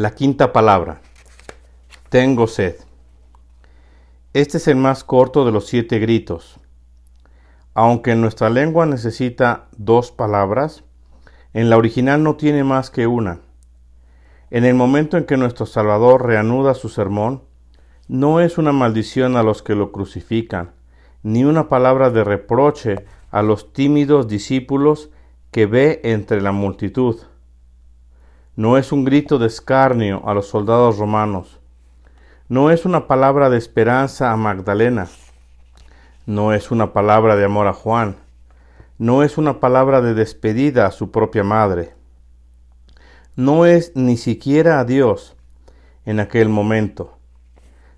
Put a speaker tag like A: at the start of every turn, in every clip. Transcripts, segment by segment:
A: La quinta palabra. Tengo sed. Este es el más corto de los siete gritos. Aunque nuestra lengua necesita dos palabras, en la original no tiene más que una. En el momento en que nuestro Salvador reanuda su sermón, no es una maldición a los que lo crucifican, ni una palabra de reproche a los tímidos discípulos que ve entre la multitud no es un grito de escarnio a los soldados romanos, no es una palabra de esperanza a Magdalena, no es una palabra de amor a Juan, no es una palabra de despedida a su propia madre, no es ni siquiera a Dios en aquel momento.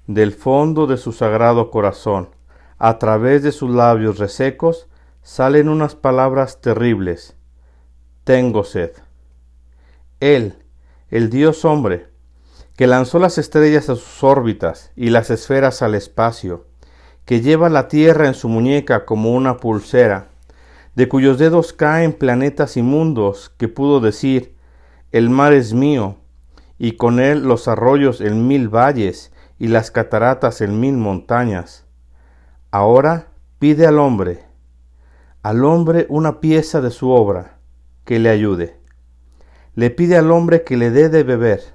A: Del fondo de su sagrado corazón, a través de sus labios resecos, salen unas palabras terribles. Tengo sed. Él, el Dios hombre, que lanzó las estrellas a sus órbitas y las esferas al espacio, que lleva la tierra en su muñeca como una pulsera, de cuyos dedos caen planetas inmundos, que pudo decir, el mar es mío, y con él los arroyos en mil valles y las cataratas en mil montañas. Ahora pide al hombre, al hombre una pieza de su obra, que le ayude le pide al hombre que le dé de beber,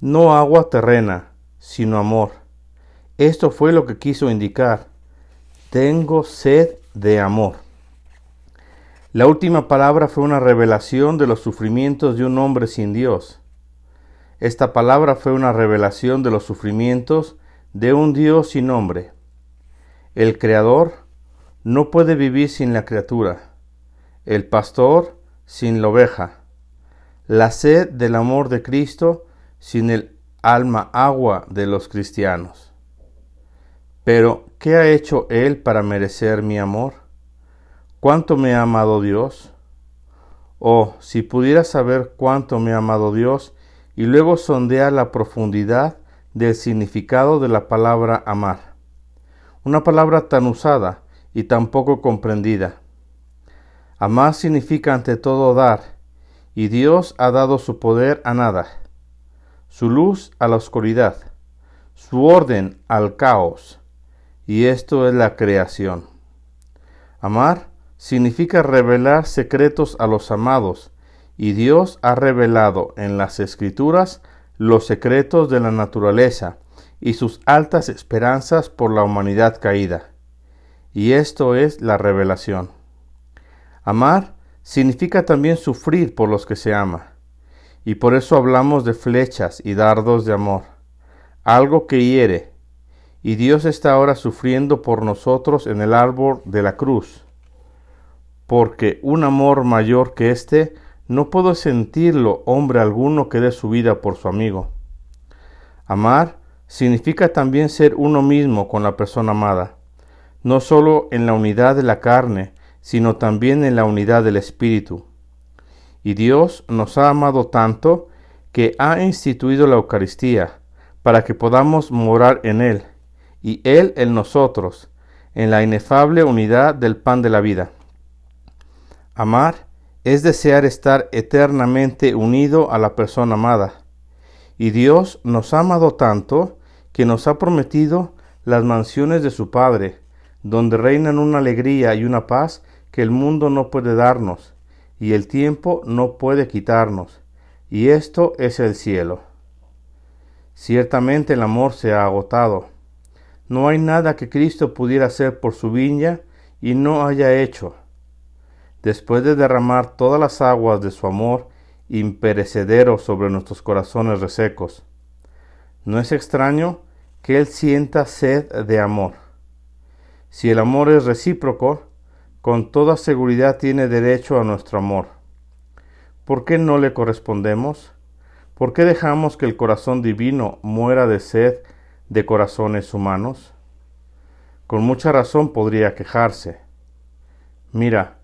A: no agua terrena, sino amor. Esto fue lo que quiso indicar. Tengo sed de amor. La última palabra fue una revelación de los sufrimientos de un hombre sin Dios. Esta palabra fue una revelación de los sufrimientos de un Dios sin hombre. El Creador no puede vivir sin la criatura, el pastor sin la oveja, la sed del amor de Cristo sin el alma agua de los cristianos. Pero, ¿qué ha hecho Él para merecer mi amor? ¿Cuánto me ha amado Dios? Oh, si pudiera saber cuánto me ha amado Dios y luego sondear la profundidad del significado de la palabra amar. Una palabra tan usada y tan poco comprendida. Amar significa ante todo dar, y Dios ha dado su poder a nada, su luz a la oscuridad, su orden al caos, y esto es la creación. Amar significa revelar secretos a los amados, y Dios ha revelado en las escrituras los secretos de la naturaleza y sus altas esperanzas por la humanidad caída. Y esto es la revelación. Amar significa también sufrir por los que se ama. Y por eso hablamos de flechas y dardos de amor, algo que hiere. Y Dios está ahora sufriendo por nosotros en el árbol de la cruz. Porque un amor mayor que este no puedo sentirlo hombre alguno que dé su vida por su amigo. Amar significa también ser uno mismo con la persona amada, no solo en la unidad de la carne, sino también en la unidad del Espíritu. Y Dios nos ha amado tanto que ha instituido la Eucaristía para que podamos morar en Él y Él en nosotros, en la inefable unidad del pan de la vida. Amar es desear estar eternamente unido a la persona amada. Y Dios nos ha amado tanto que nos ha prometido las mansiones de su Padre, donde reinan una alegría y una paz que el mundo no puede darnos y el tiempo no puede quitarnos, y esto es el cielo. Ciertamente el amor se ha agotado. No hay nada que Cristo pudiera hacer por su viña y no haya hecho. Después de derramar todas las aguas de su amor imperecedero sobre nuestros corazones resecos, no es extraño que Él sienta sed de amor. Si el amor es recíproco, con toda seguridad tiene derecho a nuestro amor. ¿Por qué no le correspondemos? ¿Por qué dejamos que el corazón divino muera de sed de corazones humanos? Con mucha razón podría quejarse. Mira,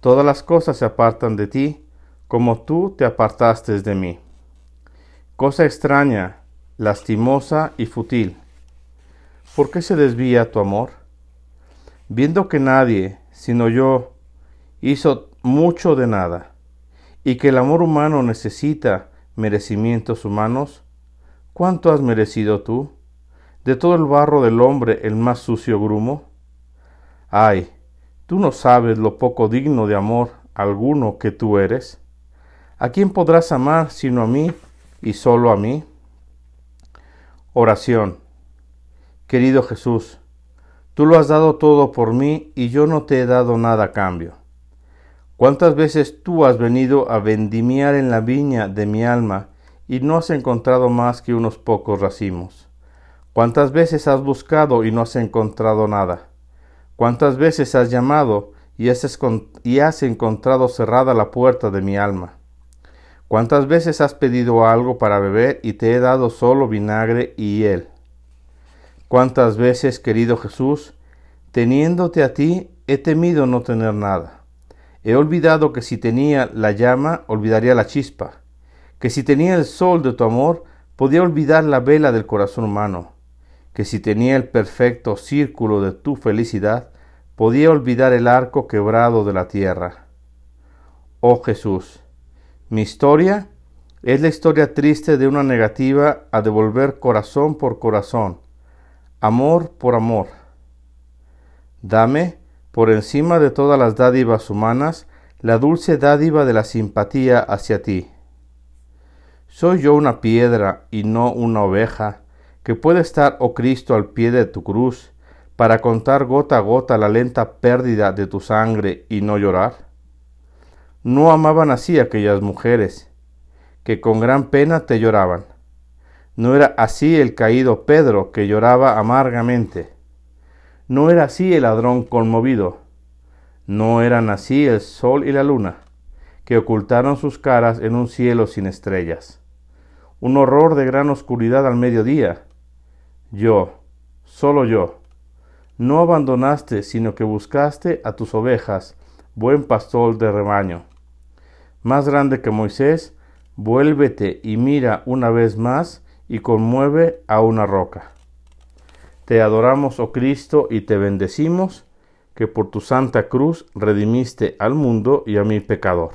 A: todas las cosas se apartan de ti, como tú te apartaste de mí. Cosa extraña, lastimosa y fútil. ¿Por qué se desvía tu amor? Viendo que nadie, sino yo, hizo mucho de nada, y que el amor humano necesita merecimientos humanos? ¿Cuánto has merecido tú? ¿De todo el barro del hombre el más sucio grumo? Ay, tú no sabes lo poco digno de amor alguno que tú eres. ¿A quién podrás amar sino a mí y solo a mí? Oración. Querido Jesús, tú lo has dado todo por mí y yo no te he dado nada a cambio. ¿Cuántas veces tú has venido a vendimiar en la viña de mi alma y no has encontrado más que unos pocos racimos? ¿Cuántas veces has buscado y no has encontrado nada? ¿Cuántas veces has llamado y has, encontrado cerrada la puerta de mi alma? ¿Cuántas veces has pedido algo para beber y te he dado solo vinagre y hiel? ¿Cuántas veces, querido Jesús, teniéndote a ti, he temido no tener nada? He olvidado que si tenía la llama, olvidaría la chispa, que si tenía el sol de tu amor, podía olvidar la vela del corazón humano, que si tenía el perfecto círculo de tu felicidad, podía olvidar el arco quebrado de la tierra. Oh Jesús, mi historia es la historia triste de una negativa a devolver corazón por corazón, amor por amor. Dame por encima de todas las dádivas humanas, la dulce dádiva de la simpatía hacia ti. ¿Soy yo una piedra y no una oveja, que puede estar, oh Cristo, al pie de tu cruz, para contar gota a gota la lenta pérdida de tu sangre y no llorar? No amaban así aquellas mujeres, que con gran pena te lloraban. No era así el caído Pedro, que lloraba amargamente no era así el ladrón conmovido. No eran así el sol y la luna, que ocultaron sus caras en un cielo sin estrellas. Un horror de gran oscuridad al mediodía. Yo, solo yo. No abandonaste, sino que buscaste a tus ovejas, buen pastor de rebaño. Más grande que Moisés, vuélvete y mira una vez más y conmueve a una roca. Te adoramos, oh Cristo, y te bendecimos, que por tu santa cruz redimiste al mundo y a mi pecador.